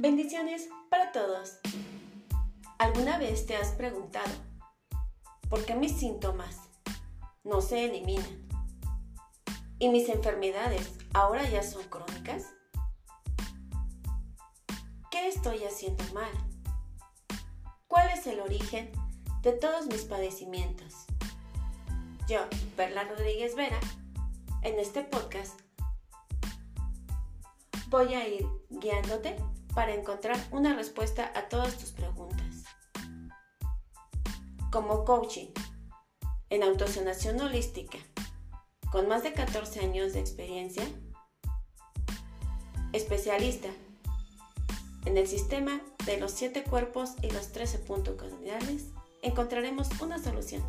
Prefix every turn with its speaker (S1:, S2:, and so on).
S1: Bendiciones para todos. ¿Alguna vez te has preguntado por qué mis síntomas no se eliminan y mis enfermedades ahora ya son crónicas? ¿Qué estoy haciendo mal? ¿Cuál es el origen de todos mis padecimientos? Yo, Perla Rodríguez Vera, en este podcast voy a ir guiándote para encontrar una respuesta a todas tus preguntas. Como coaching, en autosanación holística, con más de 14 años de experiencia, especialista en el sistema de los 7 cuerpos y los 13 puntos cardinales, encontraremos una solución.